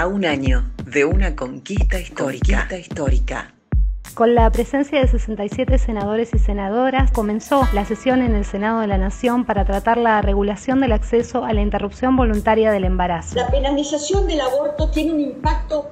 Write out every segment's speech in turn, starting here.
A un año de una conquista histórica. Conquista histórica. Con la presencia de 67 senadores y senadoras, comenzó la sesión en el Senado de la Nación para tratar la regulación del acceso a la interrupción voluntaria del embarazo. La penalización del aborto tiene un impacto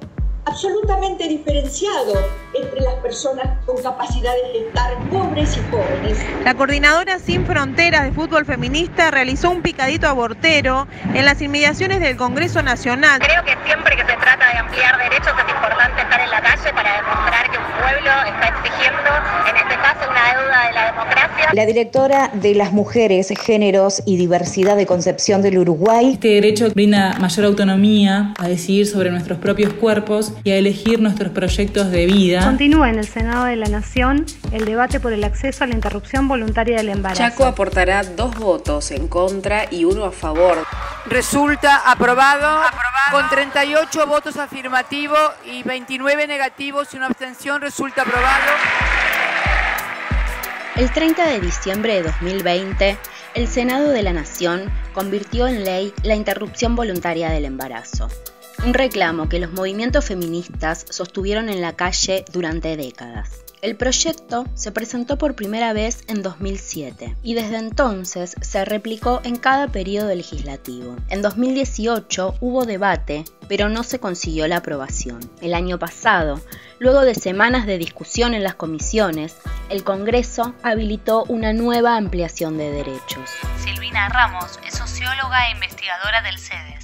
absolutamente diferenciado entre las personas con capacidades de estar pobres y jóvenes. La coordinadora Sin Fronteras de Fútbol Feminista realizó un picadito abortero en las inmediaciones del Congreso Nacional. Creo que siempre que se trata de ampliar derechos es importante estar en la calle para demostrar que un pueblo está exigiendo, en este caso, una deuda de la democracia. La directora de las Mujeres, Géneros y Diversidad de Concepción del Uruguay. Este derecho brinda mayor autonomía a decidir sobre nuestros propios cuerpos y a elegir nuestros proyectos de vida. Continúa en el Senado de la Nación el debate por el acceso a la interrupción voluntaria del embarazo. Chaco aportará dos votos en contra y uno a favor. Resulta aprobado, con 38 votos afirmativos y 29 negativos y una abstención resulta aprobado. El 30 de diciembre de 2020, el Senado de la Nación convirtió en ley la interrupción voluntaria del embarazo un reclamo que los movimientos feministas sostuvieron en la calle durante décadas. El proyecto se presentó por primera vez en 2007 y desde entonces se replicó en cada periodo legislativo. En 2018 hubo debate, pero no se consiguió la aprobación. El año pasado, luego de semanas de discusión en las comisiones, el Congreso habilitó una nueva ampliación de derechos. Silvina Ramos es socióloga e investigadora del CEDES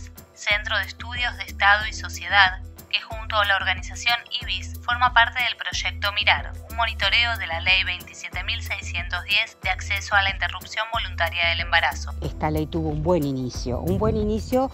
Centro de Estudios de Estado y Sociedad, que junto a la organización IBIS forma parte del proyecto Mirar, un monitoreo de la Ley 27.610 de acceso a la interrupción voluntaria del embarazo. Esta ley tuvo un buen inicio, un buen inicio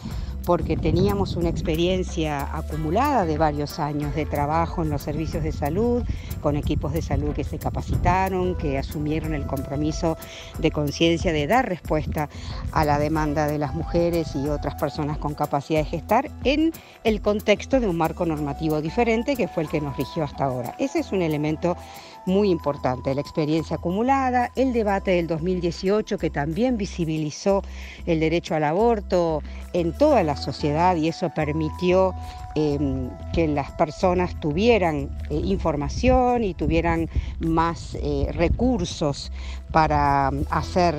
porque teníamos una experiencia acumulada de varios años de trabajo en los servicios de salud, con equipos de salud que se capacitaron, que asumieron el compromiso de conciencia de dar respuesta a la demanda de las mujeres y otras personas con capacidad de gestar en el contexto de un marco normativo diferente que fue el que nos rigió hasta ahora. Ese es un elemento muy importante, la experiencia acumulada, el debate del 2018 que también visibilizó el derecho al aborto en toda la sociedad y eso permitió em, que las personas tuvieran eh, información y tuvieran más eh, recursos para hacer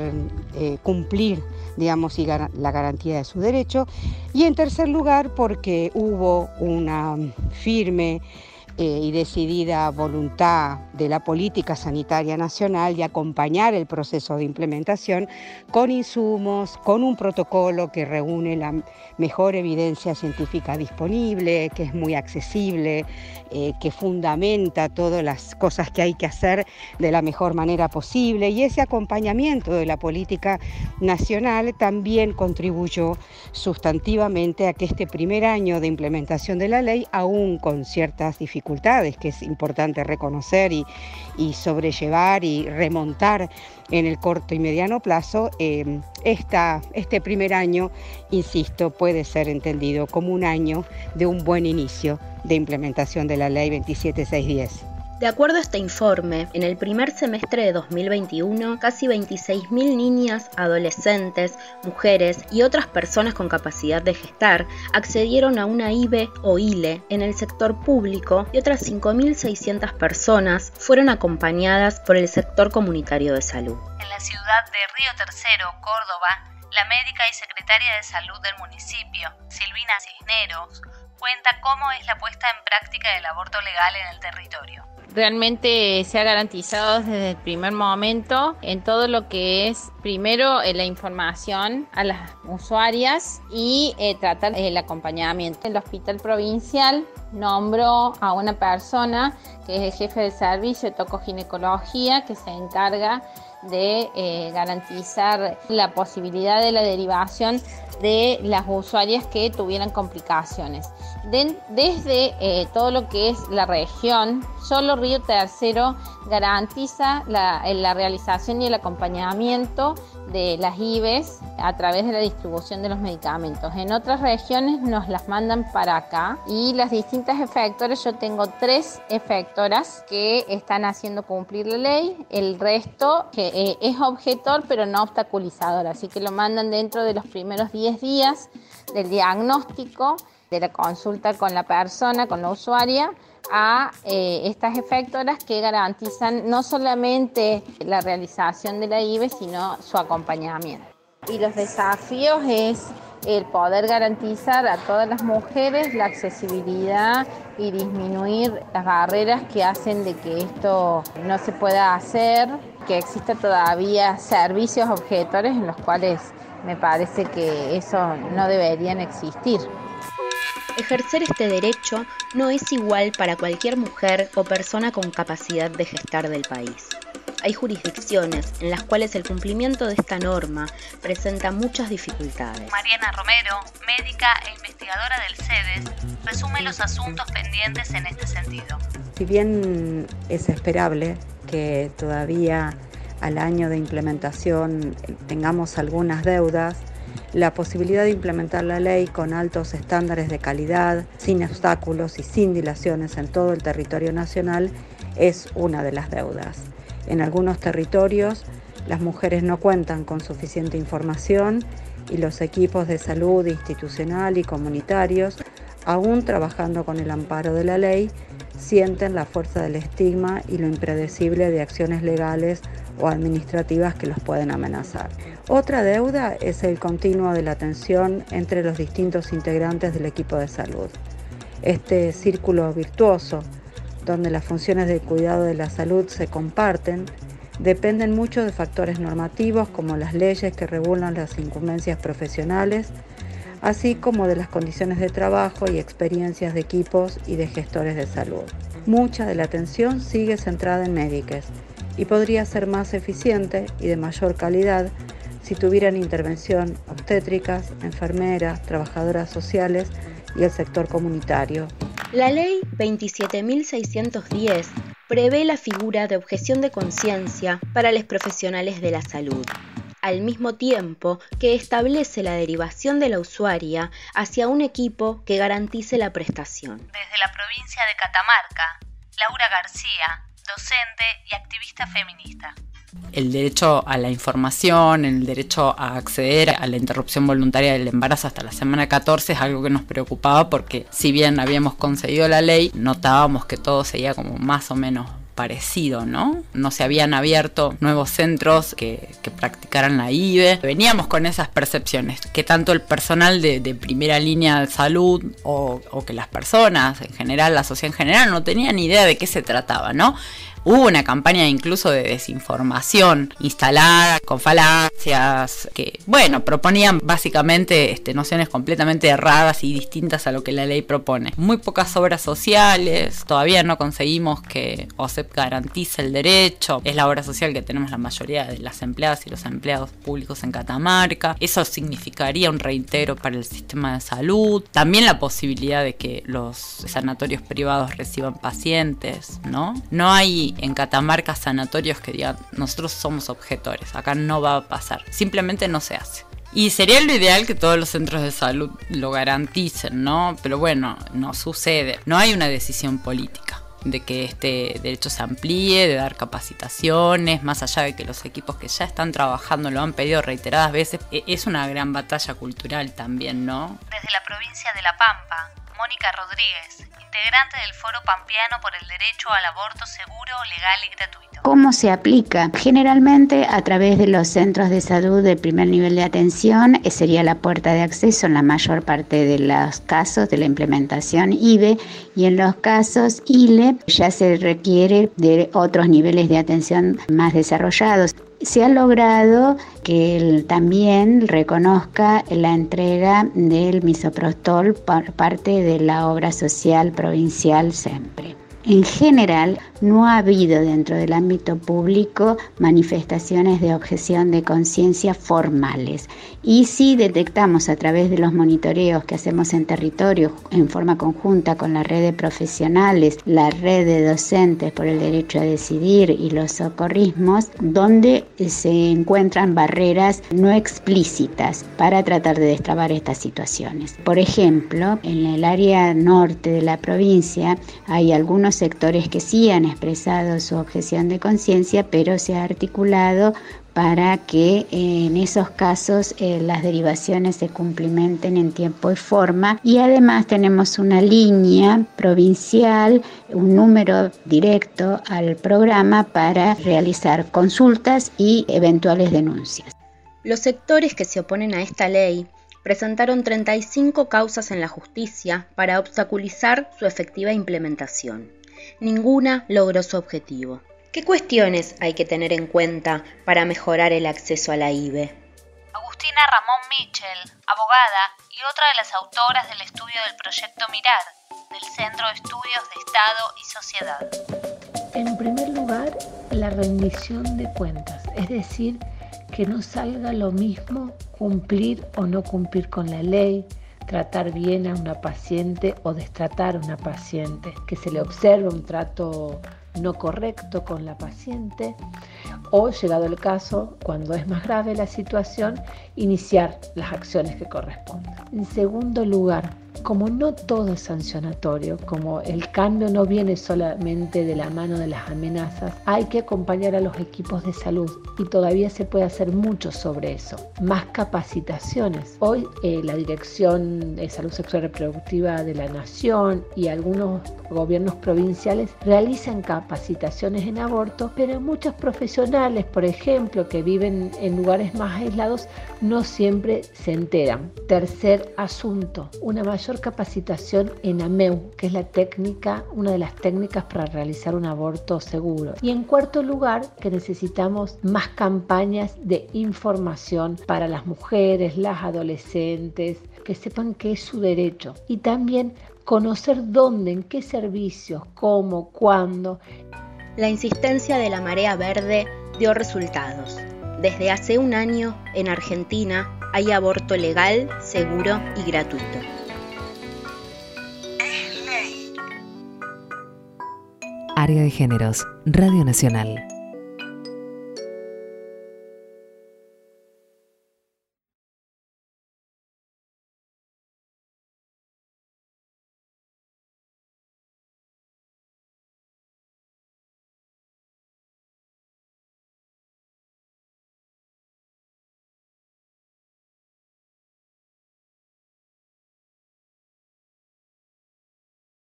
eh, cumplir digamos, la garantía de su derecho. Y en tercer lugar, porque hubo una firme eh, y decidida voluntad de la política sanitaria nacional de acompañar el proceso de implementación con insumos, con un protocolo que reúne la mejor evidencia científica disponible, que es muy accesible, eh, que fundamenta todas las cosas que hay que hacer de la mejor manera posible. Y ese acompañamiento de la política nacional también contribuyó sustantivamente a que este primer año de implementación de la ley, aún con ciertas dificultades, que es importante reconocer y, sobrellevar y remontar en el corto y mediano plazo, eh, este primer año, insisto, puede ser entendido como un año de un buen inicio de implementación de la ley 27610. De acuerdo a este informe, en el primer semestre de 2021, casi 26.000 niñas, adolescentes, mujeres y otras personas con capacidad de gestar accedieron a una IBE o ILE en el sector público y otras 5.600 personas fueron acompañadas por el sector comunitario de salud. En la ciudad de Río Tercero, Córdoba, la médica y secretaria de salud del municipio, Silvina Cisneros, cuenta cómo es la puesta en práctica del aborto legal en el territorio realmente se ha garantizado desde el primer momento en todo lo que es primero eh, la información a las usuarias y eh, tratar el acompañamiento. El hospital provincial nombró a una persona que es el jefe del servicio de tocoginecología que se encarga de eh, garantizar la posibilidad de la derivación de las usuarias que tuvieran complicaciones. desde eh, todo lo que es la región, solo Río Tercero garantiza la, la, realización y el acompañamiento de las IBES a través de la distribución de los medicamentos. En otras regiones nos las mandan para acá y las distintas efectoras, yo tengo tres efectoras que están haciendo cumplir la ley, el resto que eh, es objetor pero no obstaculizador, así que lo mandan dentro de los primeros 10 días del diagnóstico de la consulta con la persona, con la usuaria, a eh, estas efectoras que garantizan no solamente la realización de la IBE, sino su acompañamiento. Y los desafíos es el poder garantizar a todas las mujeres la accesibilidad y disminuir las barreras que hacen de que esto no se pueda hacer, que exista todavía servicios objetores en los cuales me parece que eso no deberían existir. Ejercer este derecho no es igual para cualquier mujer o persona con capacidad de gestar del país. Hay jurisdicciones en las cuales el cumplimiento de esta norma presenta muchas dificultades. Mariana Romero, médica e investigadora del CEDES, resume los asuntos pendientes en este sentido. Si bien es esperable que todavía al año de implementación tengamos algunas deudas, la posibilidad de implementar la ley con altos estándares de calidad, sin obstáculos y sin dilaciones en todo el territorio nacional es una de las deudas. En algunos territorios las mujeres no cuentan con suficiente información y los equipos de salud institucional y comunitarios, aún trabajando con el amparo de la ley, sienten la fuerza del estigma y lo impredecible de acciones legales o administrativas que los pueden amenazar. Otra deuda es el continuo de la atención entre los distintos integrantes del equipo de salud. Este círculo virtuoso donde las funciones de cuidado de la salud se comparten, dependen mucho de factores normativos como las leyes que regulan las incumbencias profesionales, así como de las condiciones de trabajo y experiencias de equipos y de gestores de salud. Mucha de la atención sigue centrada en médicos y podría ser más eficiente y de mayor calidad si tuvieran intervención obstétricas, enfermeras, trabajadoras sociales y el sector comunitario. La ley 27.610 prevé la figura de objeción de conciencia para los profesionales de la salud, al mismo tiempo que establece la derivación de la usuaria hacia un equipo que garantice la prestación. Desde la provincia de Catamarca, Laura García, docente y activista feminista. El derecho a la información, el derecho a acceder a la interrupción voluntaria del embarazo hasta la semana 14 es algo que nos preocupaba porque si bien habíamos conseguido la ley, notábamos que todo seguía como más o menos parecido, ¿no? No se habían abierto nuevos centros que, practicaran la IBE. Veníamos con esas percepciones, que tanto el personal de, primera línea de salud o, o, que las personas en general, la sociedad en general, no tenían idea de qué se trataba, ¿no? Hubo una campaña incluso de desinformación instalada con falacias que, bueno, proponían básicamente este, nociones completamente erradas y distintas a lo que la ley propone. Muy pocas obras sociales, todavía no conseguimos que OSEP garantice el derecho. Es la obra social que tenemos la mayoría de las empleadas y los empleados públicos en Catamarca. Eso significaría un reintegro para el sistema de salud. También la posibilidad de que los sanatorios privados reciban pacientes, ¿no? No hay en Catamarca sanatorios que digan, nosotros somos objetores, acá no va a pasar, simplemente no se hace. Y sería lo ideal que todos los centros de salud lo garanticen, ¿no? Pero bueno, no sucede. No hay una decisión política de que este derecho se amplíe, de dar capacitaciones, más allá de que los equipos que ya están trabajando lo han pedido reiteradas veces. E-, es una gran batalla cultural también, ¿no? Desde la provincia de La Pampa, Mónica Rodríguez, integrante del Foro Pampeano por el Derecho al Aborto Seguro, Legal y Gratuito. ¿Cómo se aplica? Generalmente a través de los centros de salud de primer nivel de atención, eh, sería la puerta de acceso en la mayor parte de los casos de la implementación IBE y en los casos ILE ya se requiere de otros niveles de atención más desarrollados se ha logrado que él también reconozca la entrega del misoprostol por parte de la obra social provincial SEMPRE. En general, no ha habido dentro del ámbito público manifestaciones de objeción de conciencia formales. Y si detectamos a través de los monitoreos que hacemos en territorio en forma conjunta con la red de profesionales, la red de docentes por el derecho a decidir y los socorrismos, donde se encuentran barreras no explícitas para tratar de destrabar estas situaciones. Por ejemplo, en el área norte de la provincia hay algunos sectores que sí han expresado su objeción de conciencia, pero se ha articulado para que en esos casos eh, las derivaciones se cumplimenten en tiempo y forma. Y además tenemos una línea provincial, un número directo al programa para realizar consultas y eventuales denuncias. Los sectores que se oponen a esta ley presentaron 35 causas en la justicia para obstaculizar su efectiva implementación. Ninguna logró su objetivo. ¿Qué cuestiones hay que tener en cuenta para mejorar el acceso a la IBE? Agustina Ramón Mitchell, abogada y otra de las autoras del estudio del proyecto Mirar, del Centro de Estudios de Estado y Sociedad. En primer lugar, la rendición de cuentas, es decir, que no salga lo mismo cumplir o no cumplir con la ley, tratar bien a una paciente o destratar a una paciente, que se le observe un trato no correcto con la paciente o, llegado el caso, cuando es más grave la situación, iniciar las acciones que correspondan. En segundo lugar, como no todo es sancionatorio, como el cambio no viene solamente de la mano de las amenazas, hay que acompañar a los equipos de salud y todavía se puede hacer mucho sobre eso. Más capacitaciones. Hoy eh, la Dirección de Salud Sexual Reproductiva de la Nación y algunos gobiernos provinciales realizan capacitaciones en aborto, pero muchos profesionales, por ejemplo, que viven en lugares más aislados, no siempre se enteran. Tercer asunto, una mayor capacitación en AMEU, que es la técnica, una de las técnicas para realizar un aborto seguro. Y en cuarto lugar, que necesitamos más campañas de información para las mujeres, las adolescentes, que sepan que es su derecho. Y también conocer dónde, en qué servicios, cómo, cuándo. La insistencia de la marea verde dio resultados. Desde hace un año, en Argentina, hay aborto legal, seguro y gratuito. Área de Géneros, Radio Nacional.